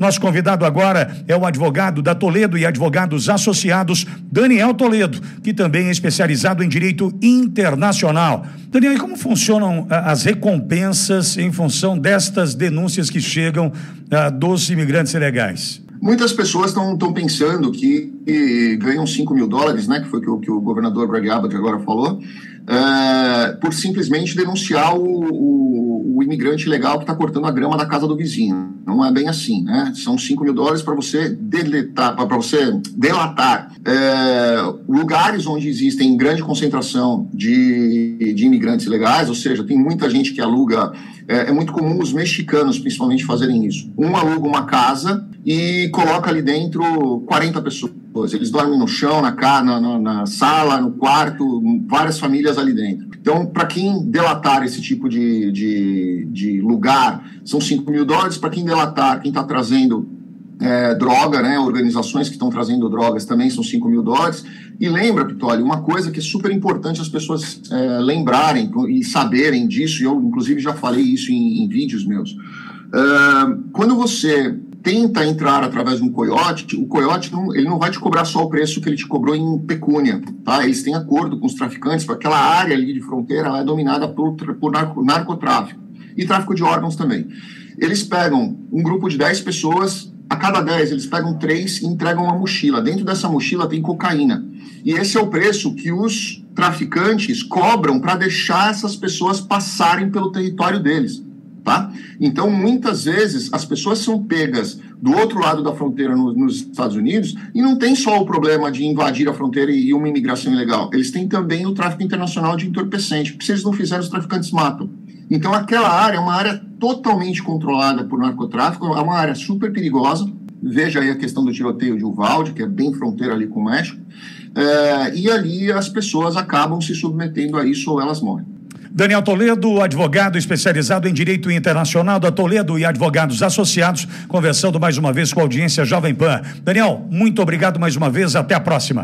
Nosso convidado agora é o advogado da Toledo e Advogados Associados, Daniel Toledo, que também é especializado em direito internacional. Daniel, e como funcionam ah, as recompensas em função destas denúncias que chegam ah, dos imigrantes ilegais? Muitas pessoas estão pensando que, ganham 5 mil dólares, né, que foi o que o governador Greg Abbott agora falou, é, por simplesmente denunciar o, o, o imigrante ilegal que está cortando a grama da casa do vizinho. Não é bem assim, né? São 5 mil dólares para você deletar, para você delatar é, lugares onde existem grande concentração de, de imigrantes ilegais, ou seja, tem muita gente que aluga. É, é muito comum os mexicanos, principalmente, fazerem isso. Um aluga uma casa e coloca ali dentro 40 pessoas. Eles dormem no chão, na, na, na sala, no quarto, várias famílias ali dentro. Então, para quem delatar esse tipo de, de, de lugar, são 5 mil dólares. Para quem delatar, quem está trazendo é, droga, né, organizações que estão trazendo drogas também são 5 mil dólares. E lembra, Pitoli, uma coisa que é super importante as pessoas é, lembrarem e saberem disso, e eu inclusive já falei isso em, em vídeos meus. É, quando você tenta entrar através de um coiote, o coiote não, ele não vai te cobrar só o preço que ele te cobrou em pecúnia, tá? Eles têm acordo com os traficantes, aquela área ali de fronteira é dominada por, por narco, narcotráfico e tráfico de órgãos também. Eles pegam um grupo de 10 pessoas, a cada 10 eles pegam três e entregam uma mochila. Dentro dessa mochila tem cocaína. E esse é o preço que os traficantes cobram para deixar essas pessoas passarem pelo território deles tá? Então, muitas vezes, as pessoas são pegas do outro lado da fronteira no, nos Estados Unidos e não tem só o problema de invadir a fronteira e uma imigração ilegal. Eles têm também o tráfico internacional de entorpecente, porque se eles não fizerem, os traficantes matam. Então, aquela área é uma área totalmente controlada por narcotráfico, é uma área super perigosa. Veja aí a questão do tiroteio de Uvalde, que é bem fronteira ali com o México. É, e ali as pessoas acabam se submetendo a isso ou elas morrem. Daniel Toledo, advogado especializado em direito internacional da Toledo e advogados associados, conversando mais uma vez com a audiência Jovem Pan. Daniel, muito obrigado mais uma vez, até a próxima.